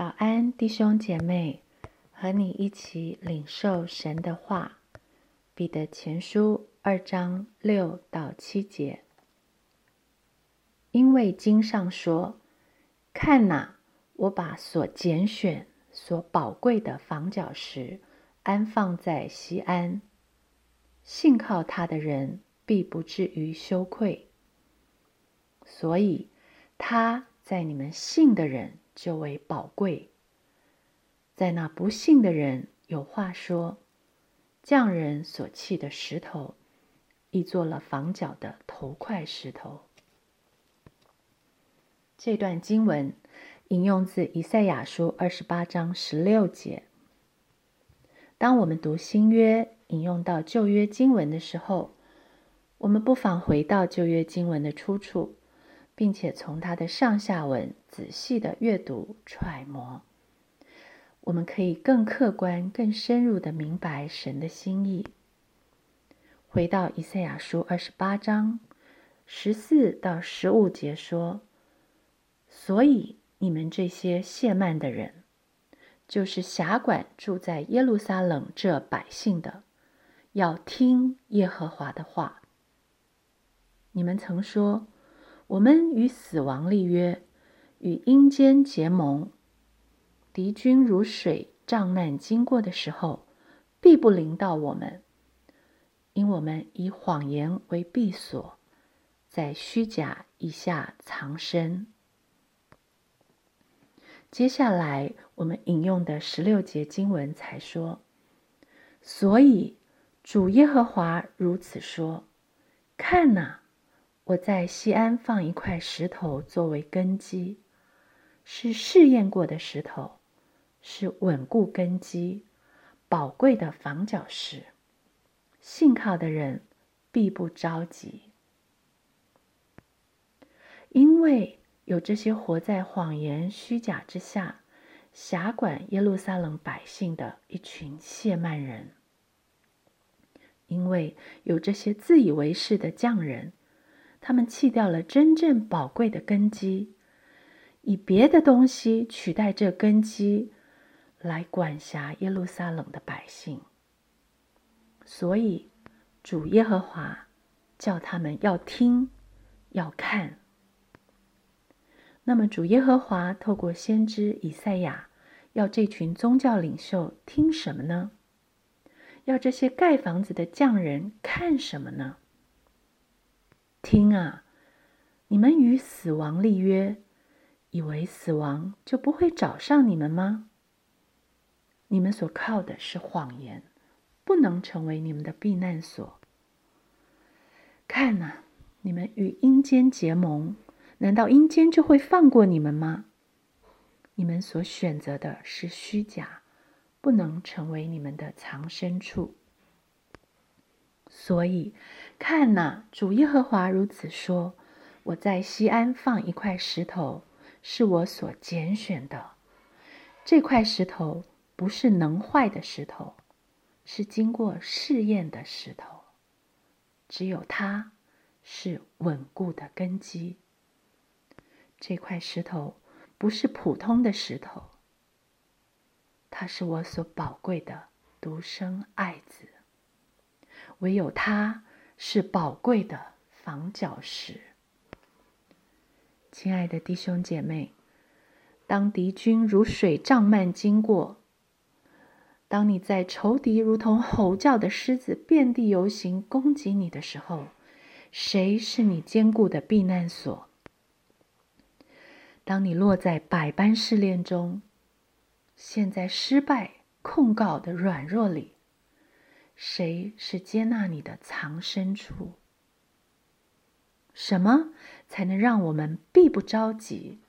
早安，弟兄姐妹，和你一起领受神的话。彼得前书二章六到七节，因为经上说：“看哪，我把所拣选、所宝贵的房角石安放在西安，信靠他的人必不至于羞愧。所以他在你们信的人。”就为宝贵，在那不幸的人有话说：匠人所弃的石头，已做了房角的头块石头。这段经文引用自以赛亚书二十八章十六节。当我们读新约引用到旧约经文的时候，我们不妨回到旧约经文的出处。并且从它的上下文仔细的阅读揣摩，我们可以更客观、更深入的明白神的心意。回到以赛亚书二十八章十四到十五节说：“所以你们这些谢曼的人，就是辖管住在耶路撒冷这百姓的，要听耶和华的话。你们曾说。”我们与死亡立约，与阴间结盟。敌军如水障难经过的时候，必不临到我们，因我们以谎言为避所，在虚假以下藏身。接下来我们引用的十六节经文才说：“所以主耶和华如此说：看哪。”我在西安放一块石头作为根基，是试验过的石头，是稳固根基、宝贵的房角石。信靠的人必不着急，因为有这些活在谎言虚假之下、辖管耶路撒冷百姓的一群谢曼人；因为有这些自以为是的匠人。他们弃掉了真正宝贵的根基，以别的东西取代这根基，来管辖耶路撒冷的百姓。所以，主耶和华叫他们要听，要看。那么，主耶和华透过先知以赛亚，要这群宗教领袖听什么呢？要这些盖房子的匠人看什么呢？听啊！你们与死亡立约，以为死亡就不会找上你们吗？你们所靠的是谎言，不能成为你们的避难所。看呐，你们与阴间结盟，难道阴间就会放过你们吗？你们所选择的是虚假，不能成为你们的藏身处。所以，看呐，主耶和华如此说：“我在西安放一块石头，是我所拣选的。这块石头不是能坏的石头，是经过试验的石头。只有它是稳固的根基。这块石头不是普通的石头，它是我所宝贵的独生爱子。”唯有它是宝贵的防角石。亲爱的弟兄姐妹，当敌军如水涨漫经过，当你在仇敌如同吼叫的狮子遍地游行攻击你的时候，谁是你坚固的避难所？当你落在百般试炼中，陷在失败控告的软弱里。谁是接纳你的藏身处？什么才能让我们必不着急，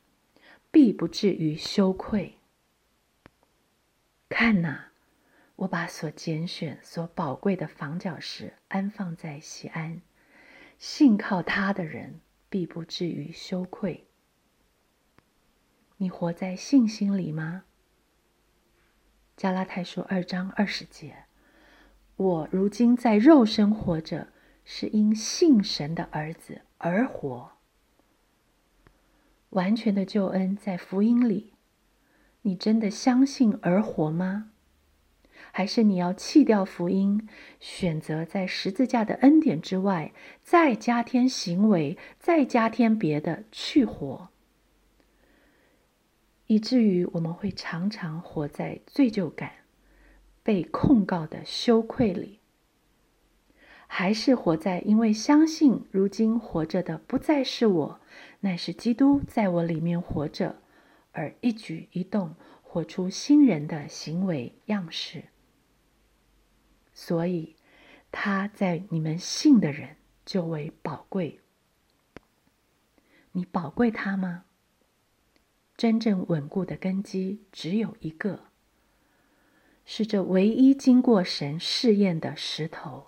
必不至于羞愧？看呐，我把所拣选、所宝贵的房角石安放在西安，信靠他的人必不至于羞愧。你活在信心里吗？加拉太书二章二十节。我如今在肉身活着，是因信神的儿子而活。完全的救恩在福音里，你真的相信而活吗？还是你要弃掉福音，选择在十字架的恩典之外，再加添行为，再加添别的去活，以至于我们会常常活在罪疚感、被控告的羞愧里？还是活在因为相信如今活着的不再是我，乃是基督在我里面活着，而一举一动活出新人的行为样式？所以，他在你们信的人就为宝贵。你宝贵他吗？真正稳固的根基只有一个，是这唯一经过神试验的石头。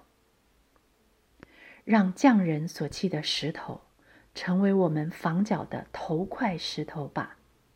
让匠人所砌的石头，成为我们房角的头块石头吧。